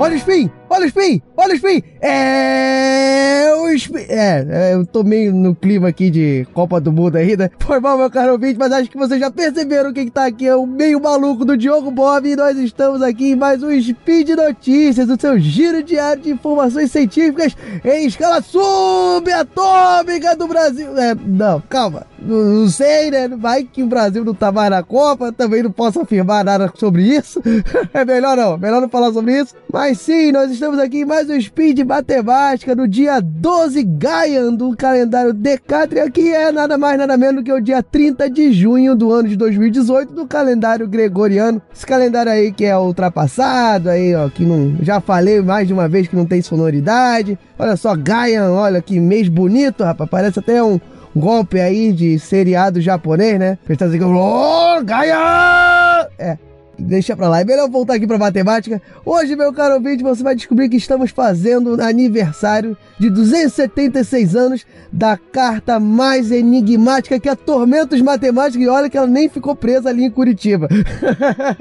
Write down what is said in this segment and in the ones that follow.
Olha o spin! Olha o spin! Olha o spin! É! É, é, eu tô meio no clima aqui de Copa do Mundo ainda. Foi mal, meu caro ouvinte, mas acho que vocês já perceberam que tá aqui. É o meio maluco do Diogo Bob e nós estamos aqui em mais um Speed Notícias, o seu giro diário de informações científicas em escala subatômica do Brasil. É, não, calma. Não, não sei, né? Vai que o Brasil não tá mais na Copa, também não posso afirmar nada sobre isso. é melhor não, melhor não falar sobre isso. Mas sim, nós estamos aqui em mais um Speed Matemática no dia 12 Gaian do calendário Decátria, que é nada mais nada menos que o dia 30 de junho do ano de 2018 do calendário gregoriano. Esse calendário aí que é ultrapassado, aí ó, que não já falei mais de uma vez que não tem sonoridade. Olha só, Gaian, olha que mês bonito, rapaz, parece até um golpe aí de seriado japonês, né? Pensando assim, oh, Gaia! É, deixa pra lá. É melhor voltar aqui pra matemática. Hoje, meu caro ouvinte, você vai descobrir que estamos fazendo aniversário de 276 anos da carta mais enigmática que atormenta os matemáticos. E olha que ela nem ficou presa ali em Curitiba.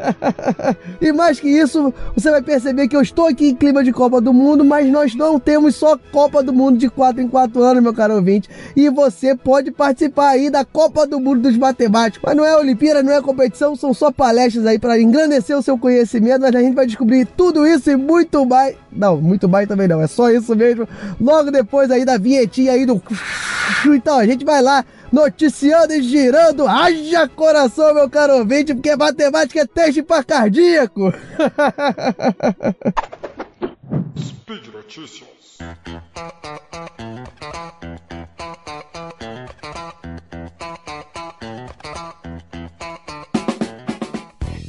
e mais que isso, você vai perceber que eu estou aqui em clima de Copa do Mundo, mas nós não temos só Copa do Mundo de 4 em 4 anos, meu caro ouvinte. E você pode participar aí da Copa do Mundo dos Matemáticos. Mas não é Olimpíada, não é competição, são só palestras aí para engrandecer o seu conhecimento. Mas a gente vai descobrir tudo isso e muito mais. Não, muito mais também não, é só isso mesmo. Logo depois aí da vinhetinha aí do. Então a gente vai lá noticiando e girando. Haja coração, meu caro ouvinte, porque matemática é teste para cardíaco. Speed Notícias.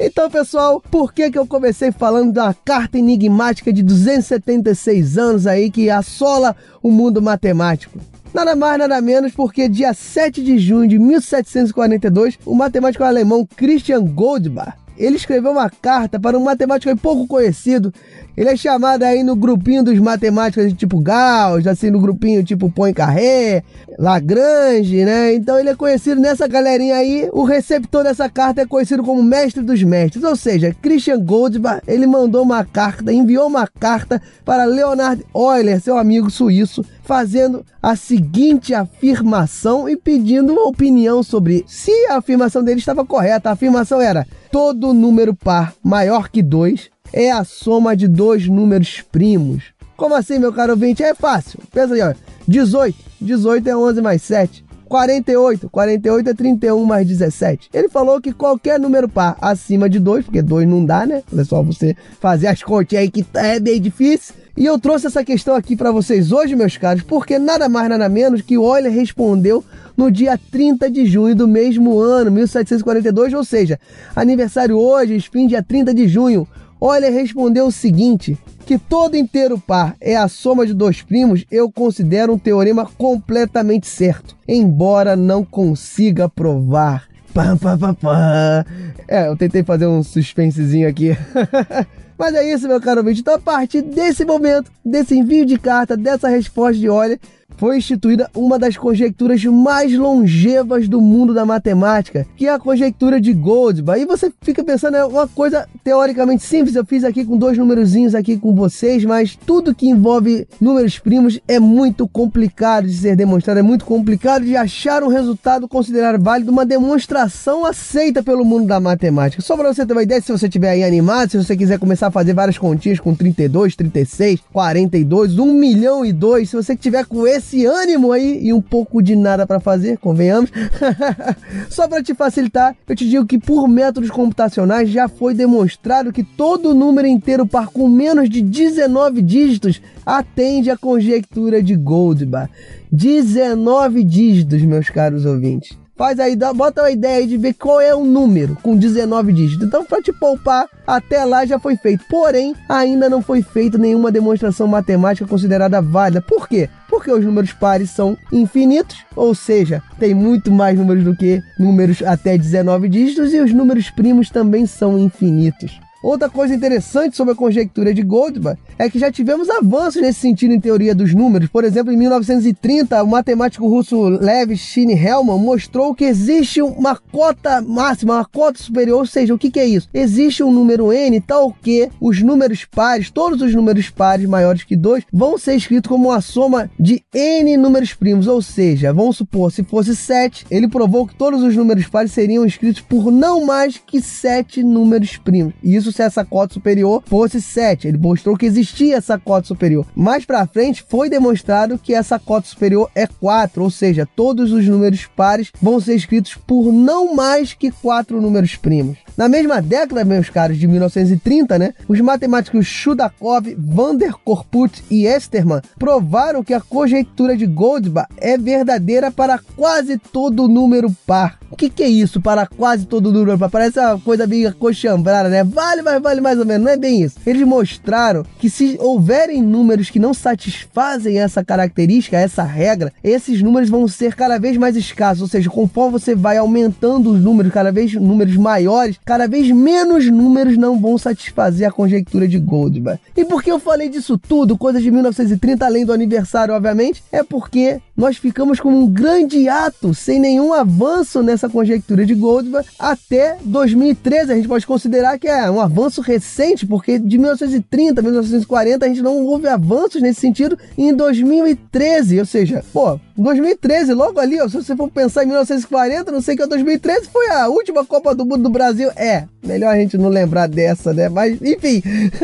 Então, pessoal, por que, que eu comecei falando da carta enigmática de 276 anos aí que assola o mundo matemático? Nada mais, nada menos, porque dia 7 de junho de 1742, o matemático alemão Christian Goldbach ele escreveu uma carta para um matemático pouco conhecido. Ele é chamado aí no grupinho dos matemáticos tipo Gauss, assim no grupinho tipo Poincaré, Lagrange, né? Então ele é conhecido nessa galerinha aí. O receptor dessa carta é conhecido como mestre dos mestres, ou seja, Christian Goldbach. Ele mandou uma carta, enviou uma carta para Leonard Euler, seu amigo suíço, fazendo a seguinte afirmação e pedindo uma opinião sobre se a afirmação dele estava correta. A afirmação era: todo número par maior que 2 é a soma de dois números primos. Como assim, meu caro ouvinte? É fácil. Pensa aí, ó. 18. 18 é 11 mais 7. 48. 48 é 31 mais 17. Ele falou que qualquer número par acima de 2, porque 2 não dá, né? É só você fazer as continhas aí que é bem difícil. E eu trouxe essa questão aqui para vocês hoje, meus caros, porque nada mais nada menos que Euler respondeu no dia 30 de junho do mesmo ano, 1742, ou seja, aniversário hoje, fim dia 30 de junho. Euler respondeu o seguinte: que todo inteiro par é a soma de dois primos, eu considero um teorema completamente certo, embora não consiga provar. Pá, pá, pá, pá. É, eu tentei fazer um suspensezinho aqui. Mas é isso, meu caro ouvinte. Então, a partir desse momento, desse envio de carta, dessa resposta de Euler, foi instituída uma das conjecturas mais longevas do mundo da matemática, que é a conjectura de Goldbach. E você fica pensando, é uma coisa teoricamente simples, eu fiz aqui com dois númerozinhos aqui com vocês, mas tudo que envolve números primos é muito complicado de ser demonstrado, é muito complicado de achar um resultado considerado válido, uma demonstração aceita pelo mundo da matemática. Só para você ter uma ideia, se você estiver aí animado, se você quiser começar a fazer várias continhas com 32, 36, 42, 1 milhão e 2, se você tiver com esse esse ânimo aí e um pouco de nada para fazer, convenhamos. Só para te facilitar, eu te digo que por métodos computacionais já foi demonstrado que todo número inteiro par com menos de 19 dígitos atende à conjectura de Goldbach. 19 dígitos, meus caros ouvintes. Faz aí, bota uma ideia aí de ver qual é o número com 19 dígitos. Então, para te poupar, até lá já foi feito. Porém, ainda não foi feita nenhuma demonstração matemática considerada válida. Por quê? Porque os números pares são infinitos, ou seja, tem muito mais números do que números até 19 dígitos, e os números primos também são infinitos. Outra coisa interessante sobre a conjectura de Goldbach é que já tivemos avanços nesse sentido em teoria dos números. Por exemplo, em 1930, o matemático russo Lev Shin-Hellman mostrou que existe uma cota máxima, uma cota superior, ou seja, o que, que é isso? Existe um número n tal que os números pares, todos os números pares maiores que 2, vão ser escritos como uma soma de n números primos, ou seja, vamos supor, se fosse 7, ele provou que todos os números pares seriam escritos por não mais que 7 números primos. E isso se essa cota superior fosse 7. Ele mostrou que existia essa cota superior. Mais para frente foi demonstrado que essa cota superior é 4, ou seja, todos os números pares vão ser escritos por não mais que 4 números primos. Na mesma década, meus caros, de 1930, né, os matemáticos Chudakov, Van der Korput e Esterman provaram que a conjectura de Goldbach é verdadeira para quase todo número par. O que, que é isso para quase todo número par? Parece uma coisa bem acochambrada, né? Vale, mas vale mais ou menos. Não é bem isso. Eles mostraram que se houverem números que não satisfazem essa característica, essa regra, esses números vão ser cada vez mais escassos. Ou seja, conforme você vai aumentando os números, cada vez números maiores, cada vez menos números não vão satisfazer a conjectura de Goldbach. E por que eu falei disso tudo, coisas de 1930, além do aniversário, obviamente? É porque nós ficamos com um grande ato, sem nenhum avanço nessa conjectura de Goldbach até 2013. A gente pode considerar que é um avanço recente, porque de 1930 a 1940 a gente não houve avanços nesse sentido. E em 2013, ou seja, pô, 2013, logo ali, ó, se você for pensar em 1940, não sei que é 2013 foi a última Copa do Mundo do Brasil. É, melhor a gente não lembrar dessa, né? Mas enfim,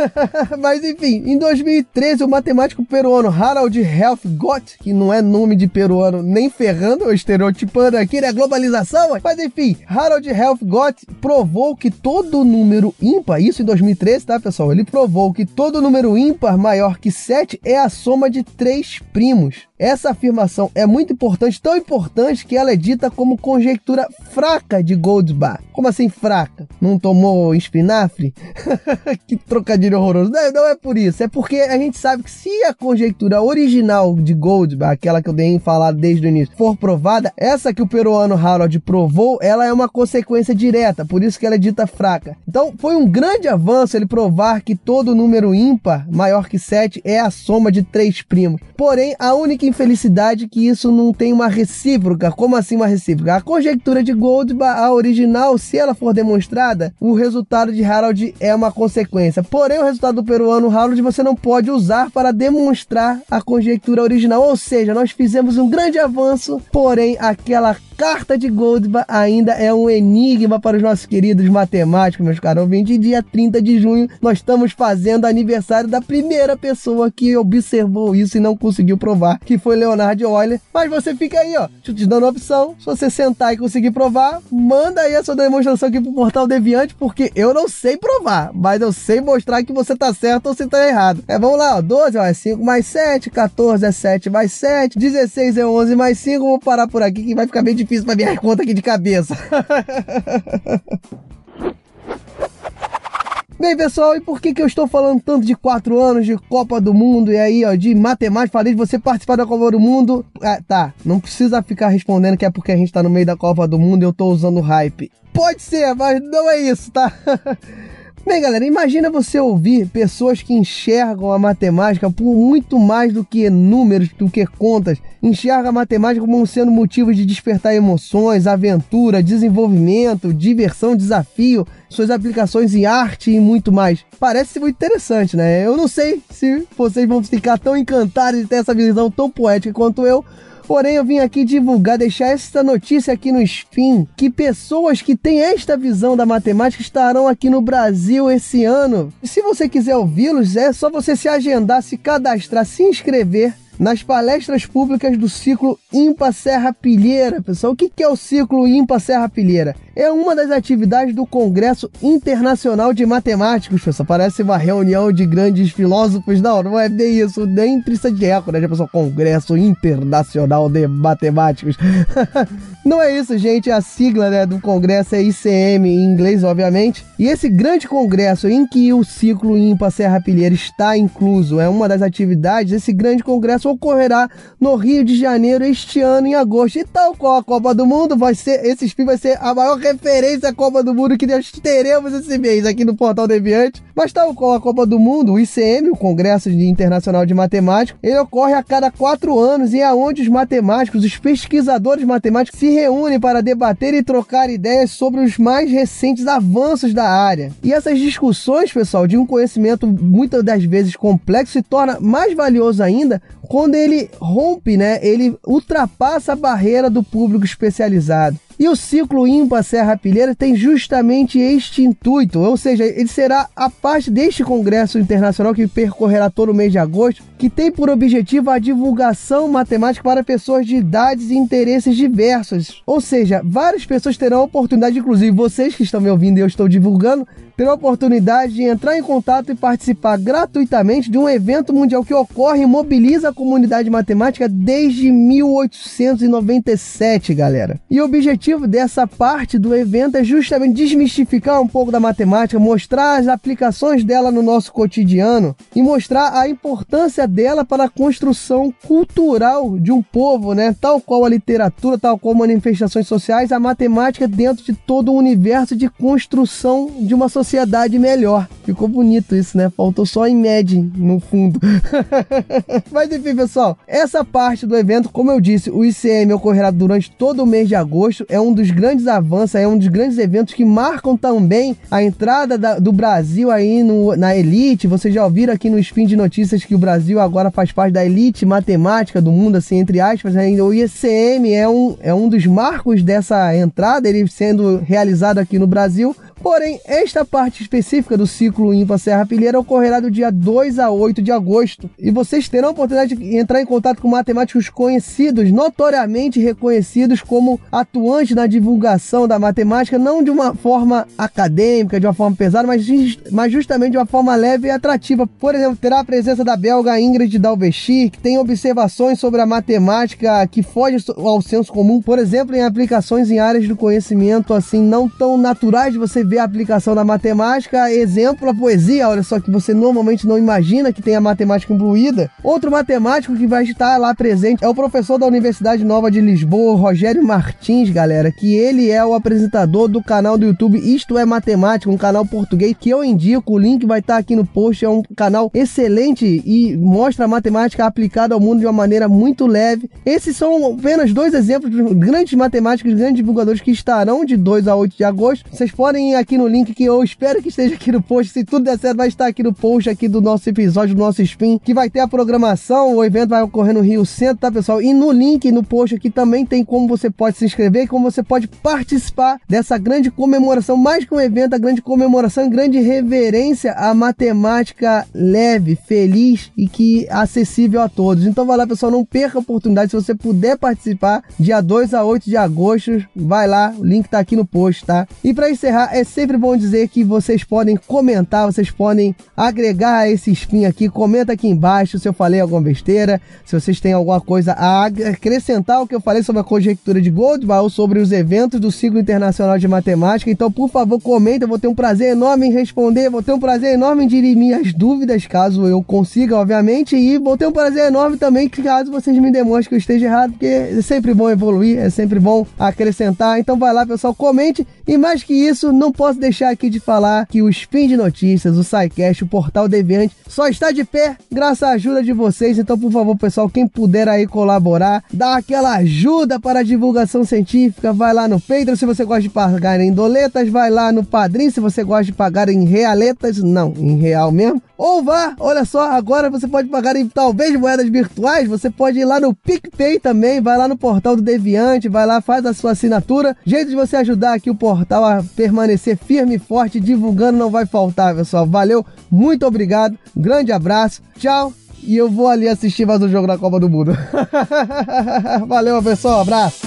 mas enfim, em 2013 o matemático peruano Harald Helfgott, que não é nome de peruano nem ferrando, ou estereotipando aqui, né? Globalização, mas enfim, Harald Helfgott provou que todo número ímpar, isso em 2013, tá pessoal? Ele provou que todo número ímpar maior que 7 é a soma de três primos. Essa afirmação é muito importante, tão importante que ela é dita como conjectura fraca de Goldbach. Como assim fraca? Não tomou espinafre? que trocadilho horroroso. Não, não, é por isso, é porque a gente sabe que se a conjectura original de Goldbach, aquela que eu dei em falar desde o início, for provada, essa que o peruano Harold provou, ela é uma consequência direta, por isso que ela é dita fraca. Então, foi um grande avanço ele provar que todo número ímpar maior que 7 é a soma de três primos. Porém, a única infelicidade que isso não tem uma recíproca. Como assim uma recíproca? A conjectura de Goldbach, a original, se ela for demonstrada, o resultado de Harold é uma consequência. Porém, o resultado do peruano Harold você não pode usar para demonstrar a conjectura original. Ou seja, nós fizemos um grande avanço, porém aquela carta de Goldbach ainda é um enigma para os nossos queridos matemáticos, meus caros ouvintes. dia 30 de junho, nós estamos fazendo aniversário da primeira pessoa que observou isso e não conseguiu provar, que foi Leonard Euler. Mas você fica aí, ó, te dando a opção. Se você sentar e conseguir provar, manda aí a sua demonstração aqui pro Portal Deviante, porque eu não sei provar, mas eu sei mostrar que você tá certo ou você tá errado. É, vamos lá, ó, 12 ó, é 5 mais 7, 14 é 7 mais 7, 16 é 11 mais 5. Vou parar por aqui que vai ficar bem difícil difícil pra minha conta aqui de cabeça. Bem, pessoal, e por que, que eu estou falando tanto de quatro anos de Copa do Mundo e aí, ó, de matemática? Falei de você participar da Copa do Mundo. Ah, tá, não precisa ficar respondendo que é porque a gente tá no meio da Copa do Mundo e eu tô usando hype. Pode ser, mas não é isso, tá? Bem, galera, imagina você ouvir pessoas que enxergam a matemática por muito mais do que números, do que contas. Enxerga a matemática como sendo motivo de despertar emoções, aventura, desenvolvimento, diversão, desafio, suas aplicações em arte e muito mais. Parece muito interessante, né? Eu não sei se vocês vão ficar tão encantados de ter essa visão tão poética quanto eu, Porém, eu vim aqui divulgar, deixar essa notícia aqui no Spin, que pessoas que têm esta visão da matemática estarão aqui no Brasil esse ano. E se você quiser ouvi-los, é só você se agendar, se cadastrar, se inscrever nas palestras públicas do ciclo Impa Serra Pilheira. Pessoal, o que é o ciclo Impa Serra Pilheira? É uma das atividades do Congresso Internacional de Matemáticos. Parece uma reunião de grandes filósofos. Não, não é bem isso, nem precisa de eco, né? pessoal, Congresso Internacional de Matemáticos. não é isso, gente. A sigla né, do congresso é ICM, em inglês, obviamente. E esse grande congresso em que o ciclo Impa Serra Pilheira está incluso, é uma das atividades. Esse grande congresso ocorrerá no Rio de Janeiro este ano, em agosto. E tal qual a Copa do Mundo, vai ser, esse spin vai ser a maior referência à Copa do Mundo que nós teremos esse mês aqui no Portal Deviante. Mas tal qual a Copa do Mundo, o ICM, o Congresso Internacional de Matemática, ele ocorre a cada quatro anos e é onde os matemáticos, os pesquisadores matemáticos se reúnem para debater e trocar ideias sobre os mais recentes avanços da área. E essas discussões, pessoal, de um conhecimento muitas das vezes complexo se torna mais valioso ainda quando ele rompe, né? Ele ultrapassa a barreira do público especializado. E o ciclo ímpar Serra Pilheira tem justamente este intuito, ou seja, ele será a parte deste congresso internacional que percorrerá todo o mês de agosto, que tem por objetivo a divulgação matemática para pessoas de idades e interesses diversos. Ou seja, várias pessoas terão a oportunidade, inclusive vocês que estão me ouvindo e eu estou divulgando, terão a oportunidade de entrar em contato e participar gratuitamente de um evento mundial que ocorre e mobiliza a comunidade matemática desde 1897, galera. E o objetivo dessa parte do evento é justamente desmistificar um pouco da matemática, mostrar as aplicações dela no nosso cotidiano e mostrar a importância dela para a construção cultural de um povo, né? Tal qual a literatura, tal qual manifestações sociais, a matemática dentro de todo o universo de construção de uma sociedade sociedade melhor. Ficou bonito isso, né? Faltou só Imagine no fundo. Mas enfim, pessoal, essa parte do evento, como eu disse, o ICM ocorrerá durante todo o mês de agosto. É um dos grandes avanços, é um dos grandes eventos que marcam também a entrada da, do Brasil aí no, na elite. Vocês já ouviram aqui no Spin de Notícias que o Brasil agora faz parte da elite matemática do mundo, assim, entre aspas. Né? O ICM é um, é um dos marcos dessa entrada, ele sendo realizado aqui no Brasil. Porém, esta parte específica do ciclo IMPA Serra Pilheira ocorrerá do dia 2 a 8 de agosto. E vocês terão a oportunidade de entrar em contato com matemáticos conhecidos, notoriamente reconhecidos como atuantes na divulgação da matemática, não de uma forma acadêmica, de uma forma pesada, mas, mas justamente de uma forma leve e atrativa. Por exemplo, terá a presença da belga Ingrid Dalvechir, que tem observações sobre a matemática que foge ao senso comum, por exemplo, em aplicações em áreas do conhecimento assim não tão naturais de você ver a aplicação da matemática, exemplo, a poesia, olha só que você normalmente não imagina que tem a matemática incluída. Outro matemático que vai estar lá presente é o professor da Universidade Nova de Lisboa, Rogério Martins, galera, que ele é o apresentador do canal do YouTube Isto é Matemática, um canal português que eu indico, o link vai estar aqui no post, é um canal excelente e mostra a matemática aplicada ao mundo de uma maneira muito leve. Esses são apenas dois exemplos de grandes matemáticos, grandes divulgadores que estarão de 2 a 8 de agosto. Vocês podem aqui no link que eu espero que esteja aqui no post. Se tudo der certo, vai estar aqui no post aqui do nosso episódio, do nosso spin, que vai ter a programação. O evento vai ocorrer no Rio Centro, tá, pessoal? E no link, no post aqui, também tem como você pode se inscrever e como você pode participar dessa grande comemoração. Mais que um evento, a grande comemoração, grande reverência à matemática leve, feliz e que acessível a todos. Então vai lá, pessoal, não perca a oportunidade. Se você puder participar, dia 2 a 8 de agosto, vai lá, o link tá aqui no post, tá? E para encerrar, é sempre bom dizer que vocês podem comentar, vocês podem agregar esse spin aqui. Comenta aqui embaixo se eu falei alguma besteira, se vocês têm alguma coisa a acrescentar o que eu falei sobre a conjectura de Goldbach sobre os eventos do ciclo internacional de matemática. Então, por favor, comenta, eu vou ter um prazer enorme em responder, vou ter um prazer enorme em dirimir as dúvidas, caso eu consiga, obviamente, e vou ter um prazer enorme também caso vocês me demonstrem que eu esteja errado, porque é sempre bom evoluir, é sempre bom acrescentar. Então, vai lá, pessoal, comente. E mais que isso, não posso deixar aqui de falar que o Spin de Notícias, o SciCast, o Portal Deviante, só está de pé graças à ajuda de vocês. Então, por favor, pessoal, quem puder aí colaborar, dar aquela ajuda para a divulgação científica, vai lá no Patreon se você gosta de pagar em doletas, vai lá no Padrim se você gosta de pagar em realetas, não, em real mesmo. Ou vá, olha só, agora você pode pagar em talvez moedas virtuais, você pode ir lá no PicPay também, vai lá no portal do Deviante, vai lá, faz a sua assinatura. Jeito de você ajudar aqui o portal a permanecer firme e forte, divulgando não vai faltar, pessoal. Valeu, muito obrigado, grande abraço, tchau. E eu vou ali assistir mais um jogo da Copa do Mundo. Valeu, pessoal, abraço.